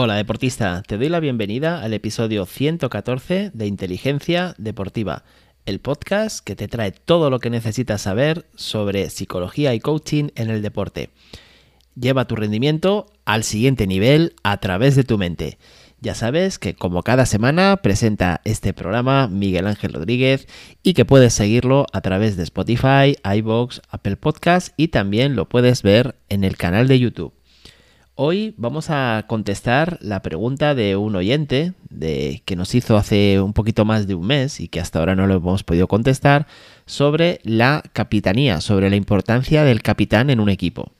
Hola deportista, te doy la bienvenida al episodio 114 de Inteligencia Deportiva, el podcast que te trae todo lo que necesitas saber sobre psicología y coaching en el deporte. Lleva tu rendimiento al siguiente nivel a través de tu mente. Ya sabes que como cada semana presenta este programa Miguel Ángel Rodríguez y que puedes seguirlo a través de Spotify, iBox, Apple Podcasts y también lo puedes ver en el canal de YouTube. Hoy vamos a contestar la pregunta de un oyente de, que nos hizo hace un poquito más de un mes y que hasta ahora no lo hemos podido contestar sobre la capitanía, sobre la importancia del capitán en un equipo.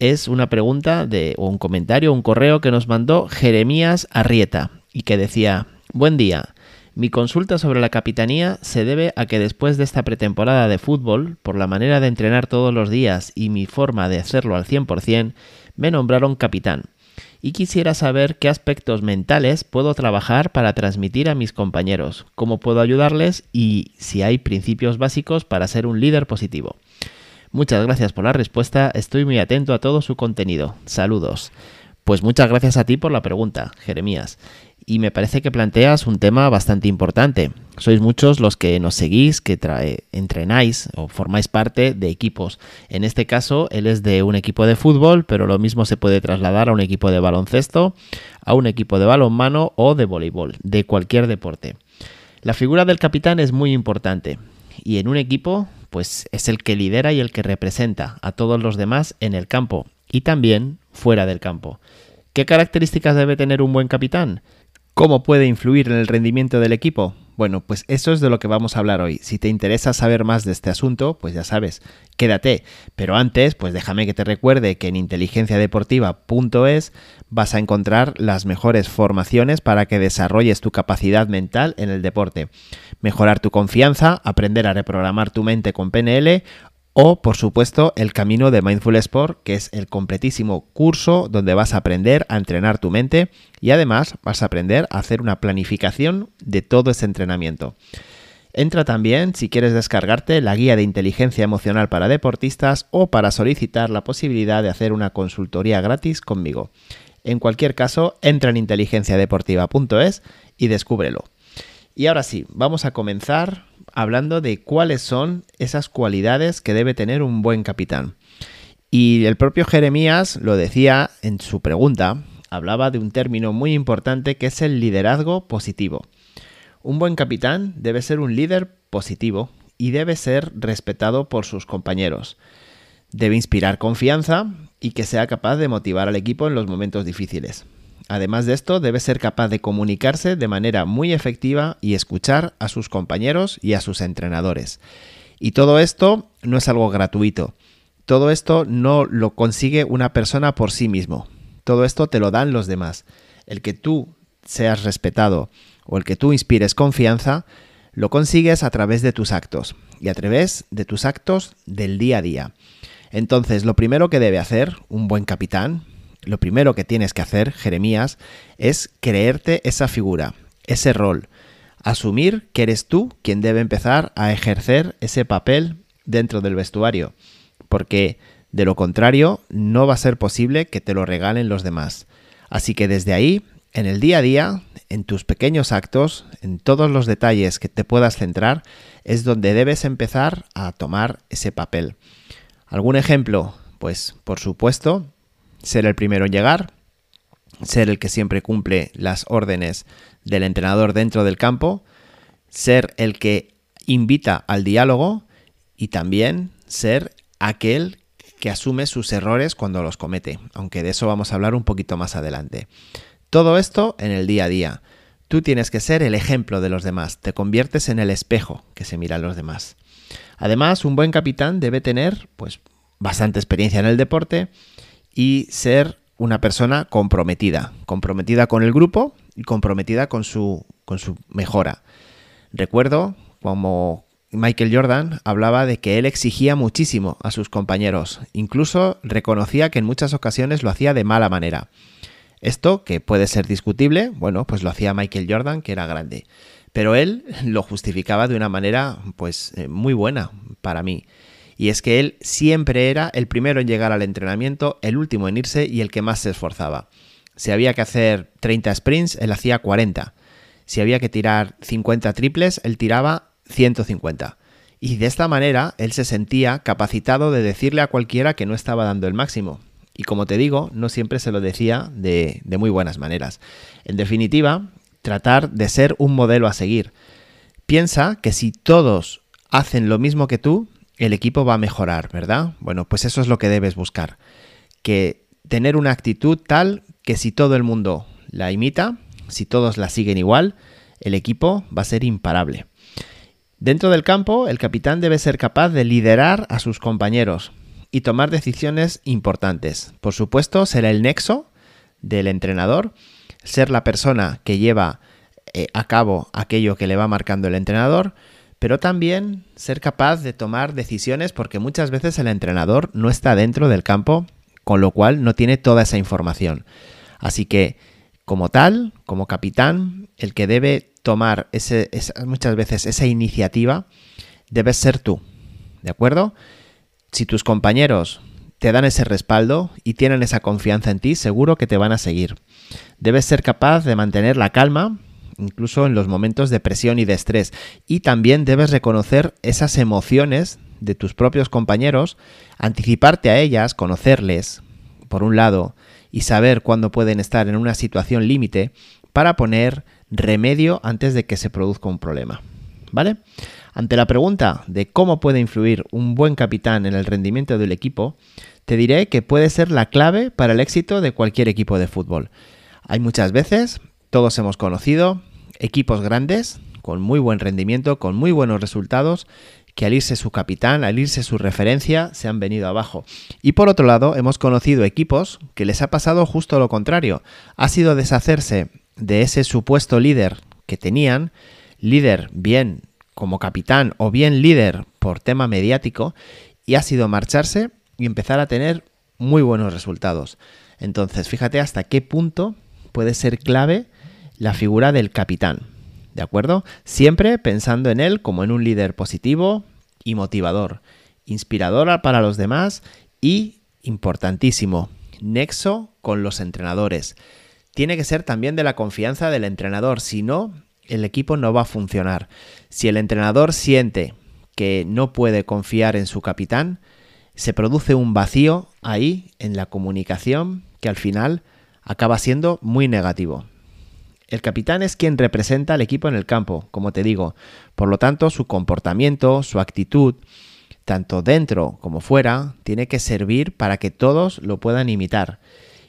Es una pregunta de, o un comentario, un correo que nos mandó Jeremías Arrieta y que decía, buen día, mi consulta sobre la capitanía se debe a que después de esta pretemporada de fútbol, por la manera de entrenar todos los días y mi forma de hacerlo al 100%, me nombraron capitán y quisiera saber qué aspectos mentales puedo trabajar para transmitir a mis compañeros, cómo puedo ayudarles y si hay principios básicos para ser un líder positivo. Muchas gracias por la respuesta, estoy muy atento a todo su contenido. Saludos. Pues muchas gracias a ti por la pregunta, Jeremías y me parece que planteas un tema bastante importante. Sois muchos los que nos seguís, que entrenáis o formáis parte de equipos. En este caso, él es de un equipo de fútbol, pero lo mismo se puede trasladar a un equipo de baloncesto, a un equipo de balonmano o de voleibol, de cualquier deporte. La figura del capitán es muy importante y en un equipo, pues es el que lidera y el que representa a todos los demás en el campo y también fuera del campo. ¿Qué características debe tener un buen capitán? ¿Cómo puede influir en el rendimiento del equipo? Bueno, pues eso es de lo que vamos a hablar hoy. Si te interesa saber más de este asunto, pues ya sabes, quédate. Pero antes, pues déjame que te recuerde que en inteligenciadeportiva.es vas a encontrar las mejores formaciones para que desarrolles tu capacidad mental en el deporte, mejorar tu confianza, aprender a reprogramar tu mente con PNL o, por supuesto, el camino de Mindful Sport, que es el completísimo curso donde vas a aprender a entrenar tu mente y además vas a aprender a hacer una planificación de todo ese entrenamiento. Entra también si quieres descargarte la guía de inteligencia emocional para deportistas o para solicitar la posibilidad de hacer una consultoría gratis conmigo. En cualquier caso, entra en inteligenciadeportiva.es y descúbrelo. Y ahora sí, vamos a comenzar hablando de cuáles son esas cualidades que debe tener un buen capitán. Y el propio Jeremías lo decía en su pregunta, hablaba de un término muy importante que es el liderazgo positivo. Un buen capitán debe ser un líder positivo y debe ser respetado por sus compañeros. Debe inspirar confianza y que sea capaz de motivar al equipo en los momentos difíciles. Además de esto, debe ser capaz de comunicarse de manera muy efectiva y escuchar a sus compañeros y a sus entrenadores. Y todo esto no es algo gratuito. Todo esto no lo consigue una persona por sí mismo. Todo esto te lo dan los demás. El que tú seas respetado o el que tú inspires confianza, lo consigues a través de tus actos y a través de tus actos del día a día. Entonces, lo primero que debe hacer un buen capitán, lo primero que tienes que hacer, Jeremías, es creerte esa figura, ese rol. Asumir que eres tú quien debe empezar a ejercer ese papel dentro del vestuario. Porque de lo contrario, no va a ser posible que te lo regalen los demás. Así que desde ahí, en el día a día, en tus pequeños actos, en todos los detalles que te puedas centrar, es donde debes empezar a tomar ese papel. ¿Algún ejemplo? Pues por supuesto, ser el primero en llegar, ser el que siempre cumple las órdenes del entrenador dentro del campo, ser el que invita al diálogo y también ser aquel que asume sus errores cuando los comete, aunque de eso vamos a hablar un poquito más adelante. Todo esto en el día a día. Tú tienes que ser el ejemplo de los demás, te conviertes en el espejo que se miran los demás. Además, un buen capitán debe tener pues bastante experiencia en el deporte y ser una persona comprometida, comprometida con el grupo y comprometida con su, con su mejora. Recuerdo como Michael Jordan hablaba de que él exigía muchísimo a sus compañeros, incluso reconocía que en muchas ocasiones lo hacía de mala manera. Esto, que puede ser discutible, bueno, pues lo hacía Michael Jordan, que era grande. Pero él lo justificaba de una manera, pues, eh, muy buena para mí y es que él siempre era el primero en llegar al entrenamiento, el último en irse y el que más se esforzaba. Si había que hacer 30 sprints, él hacía 40. Si había que tirar 50 triples, él tiraba 150. Y de esta manera él se sentía capacitado de decirle a cualquiera que no estaba dando el máximo. Y como te digo, no siempre se lo decía de, de muy buenas maneras. En definitiva, tratar de ser un modelo a seguir. Piensa que si todos hacen lo mismo que tú, el equipo va a mejorar, ¿verdad? Bueno, pues eso es lo que debes buscar. Que tener una actitud tal que si todo el mundo la imita, si todos la siguen igual, el equipo va a ser imparable. Dentro del campo, el capitán debe ser capaz de liderar a sus compañeros y tomar decisiones importantes. Por supuesto, ser el nexo del entrenador, ser la persona que lleva eh, a cabo aquello que le va marcando el entrenador, pero también ser capaz de tomar decisiones porque muchas veces el entrenador no está dentro del campo, con lo cual no tiene toda esa información. Así que, como tal, como capitán, el que debe tomar muchas veces esa iniciativa debes ser tú. ¿De acuerdo? Si tus compañeros te dan ese respaldo y tienen esa confianza en ti, seguro que te van a seguir. Debes ser capaz de mantener la calma incluso en los momentos de presión y de estrés. Y también debes reconocer esas emociones de tus propios compañeros, anticiparte a ellas, conocerles, por un lado, y saber cuándo pueden estar en una situación límite para poner remedio antes de que se produzca un problema. ¿Vale? Ante la pregunta de cómo puede influir un buen capitán en el rendimiento del equipo, te diré que puede ser la clave para el éxito de cualquier equipo de fútbol. Hay muchas veces todos hemos conocido equipos grandes, con muy buen rendimiento, con muy buenos resultados, que al irse su capitán, al irse su referencia, se han venido abajo. Y por otro lado, hemos conocido equipos que les ha pasado justo lo contrario. Ha sido deshacerse de ese supuesto líder que tenían, líder bien como capitán o bien líder por tema mediático, y ha sido marcharse y empezar a tener muy buenos resultados. Entonces, fíjate hasta qué punto puede ser clave la figura del capitán. ¿De acuerdo? Siempre pensando en él como en un líder positivo y motivador, inspirador para los demás y, importantísimo, nexo con los entrenadores. Tiene que ser también de la confianza del entrenador, si no, el equipo no va a funcionar. Si el entrenador siente que no puede confiar en su capitán, se produce un vacío ahí en la comunicación que al final acaba siendo muy negativo. El capitán es quien representa al equipo en el campo, como te digo. Por lo tanto, su comportamiento, su actitud, tanto dentro como fuera, tiene que servir para que todos lo puedan imitar.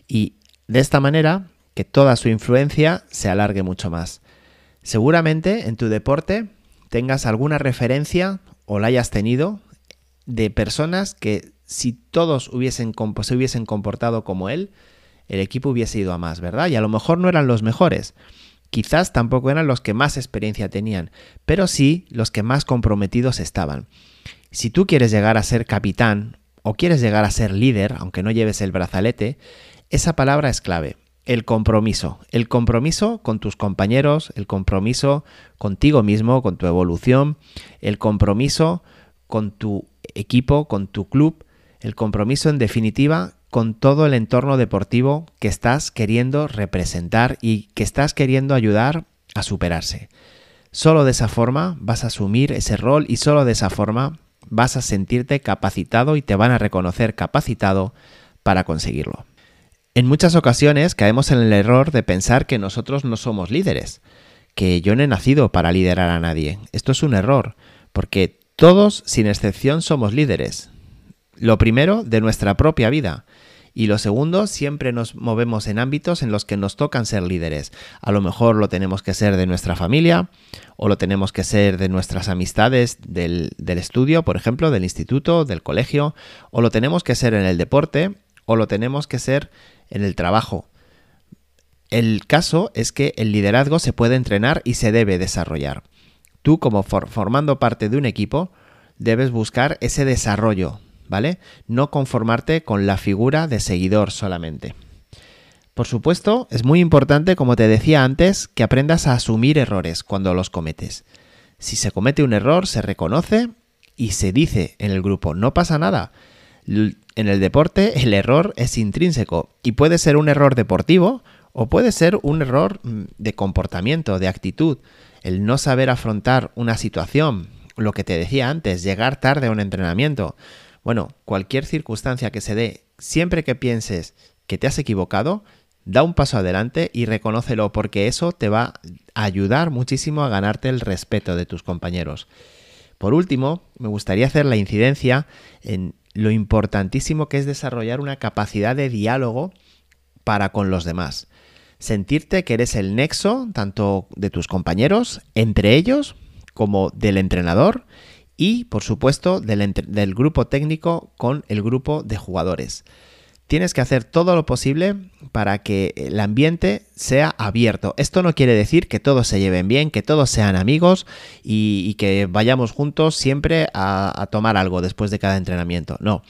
Y de esta manera, que toda su influencia se alargue mucho más. Seguramente en tu deporte tengas alguna referencia o la hayas tenido de personas que si todos hubiesen, se hubiesen comportado como él, el equipo hubiese ido a más, ¿verdad? Y a lo mejor no eran los mejores. Quizás tampoco eran los que más experiencia tenían, pero sí los que más comprometidos estaban. Si tú quieres llegar a ser capitán o quieres llegar a ser líder, aunque no lleves el brazalete, esa palabra es clave. El compromiso. El compromiso con tus compañeros, el compromiso contigo mismo, con tu evolución, el compromiso con tu equipo, con tu club, el compromiso en definitiva con todo el entorno deportivo que estás queriendo representar y que estás queriendo ayudar a superarse. Solo de esa forma vas a asumir ese rol y solo de esa forma vas a sentirte capacitado y te van a reconocer capacitado para conseguirlo. En muchas ocasiones caemos en el error de pensar que nosotros no somos líderes, que yo no he nacido para liderar a nadie. Esto es un error, porque todos, sin excepción, somos líderes. Lo primero, de nuestra propia vida. Y lo segundo, siempre nos movemos en ámbitos en los que nos tocan ser líderes. A lo mejor lo tenemos que ser de nuestra familia o lo tenemos que ser de nuestras amistades del, del estudio, por ejemplo, del instituto, del colegio, o lo tenemos que ser en el deporte o lo tenemos que ser en el trabajo. El caso es que el liderazgo se puede entrenar y se debe desarrollar. Tú como formando parte de un equipo debes buscar ese desarrollo ¿vale? No conformarte con la figura de seguidor solamente. Por supuesto, es muy importante, como te decía antes, que aprendas a asumir errores cuando los cometes. Si se comete un error, se reconoce y se dice en el grupo, no pasa nada. En el deporte el error es intrínseco y puede ser un error deportivo O puede ser un error mm, de comportamiento, de actitud, el no saber afrontar una situación, lo que te decía antes, llegar tarde a un entrenamiento. Bueno, cualquier circunstancia que se dé, siempre que pienses que te has equivocado, da un paso adelante y reconócelo porque eso te va a ayudar muchísimo a ganarte el respeto de tus compañeros. Por último, me gustaría hacer la incidencia en lo importantísimo que es desarrollar una capacidad de diálogo para con los demás. Sentirte que eres el nexo tanto de tus compañeros, entre ellos, como del entrenador y, por supuesto, del, grupo técnico con el grupo de jugadores tienes que hacer todo lo posible para que el ambiente sea abierto. Esto no quiere decir que todos se lleven bien, que todos sean amigos y, que vayamos juntos siempre a tomar algo después de cada entrenamiento. No.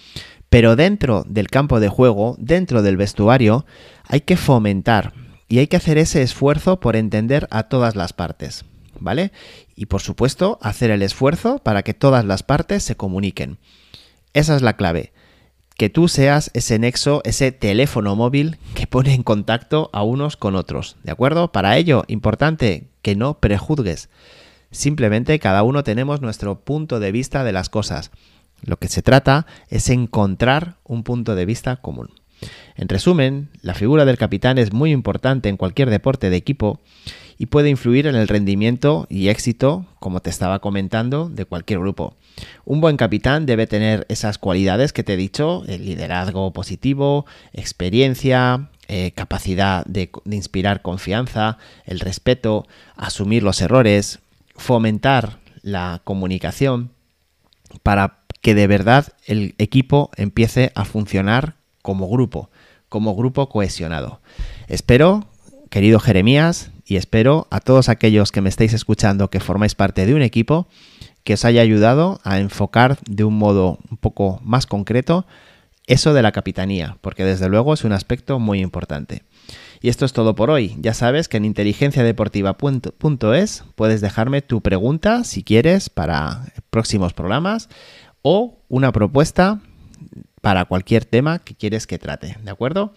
Pero dentro del campo de juego, dentro del vestuario, hay que fomentar y hay que hacer ese esfuerzo por entender a todas las partes. ¿Vale? Y por supuesto, hacer el esfuerzo para que todas las partes se comuniquen. Esa es la clave que tú seas ese nexo, ese teléfono móvil que pone en contacto a unos con otros, ¿de acuerdo? Para ello, importante que no prejuzgues. Simplemente cada uno tenemos nuestro punto de vista de las cosas. Lo que se trata es encontrar un punto de vista común. En resumen, la figura del capitán es muy importante en cualquier deporte de equipo y puede influir en el rendimiento y éxito, como te estaba comentando, de cualquier grupo. Un buen capitán debe tener esas cualidades que te he dicho, el liderazgo positivo, experiencia, eh, capacidad de, inspirar confianza, el respeto, asumir los errores, fomentar la comunicación para que de verdad el equipo empiece a funcionar como grupo, como grupo cohesionado. Espero, querido Jeremías, y espero a todos aquellos que me estáis escuchando que formáis parte de un equipo que os haya ayudado a enfocar de un modo un poco más concreto eso de la capitanía, porque desde luego es un aspecto muy importante. Y esto es todo por hoy. Ya sabes que en inteligenciadeportiva.es puedes dejarme tu pregunta si quieres para próximos programas o una propuesta para cualquier tema que quieres que trate, ¿de acuerdo?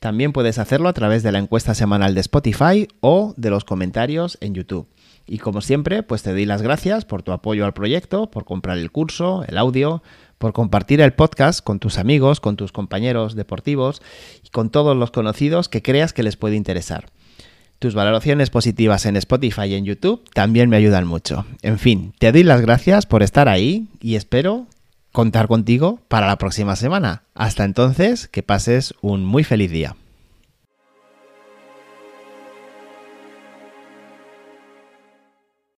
También puedes hacerlo a través de la encuesta semanal de Spotify o de los comentarios en YouTube. Y como siempre, pues te doy las gracias por tu apoyo al proyecto, por comprar el curso, el audio, por compartir el podcast con tus amigos, con tus compañeros deportivos y con todos los conocidos que creas que les puede interesar. Tus valoraciones positivas en Spotify y en YouTube también me ayudan mucho. En fin, te doy las gracias por estar ahí y espero contar contigo para la próxima semana. Hasta entonces, que pases un muy feliz día.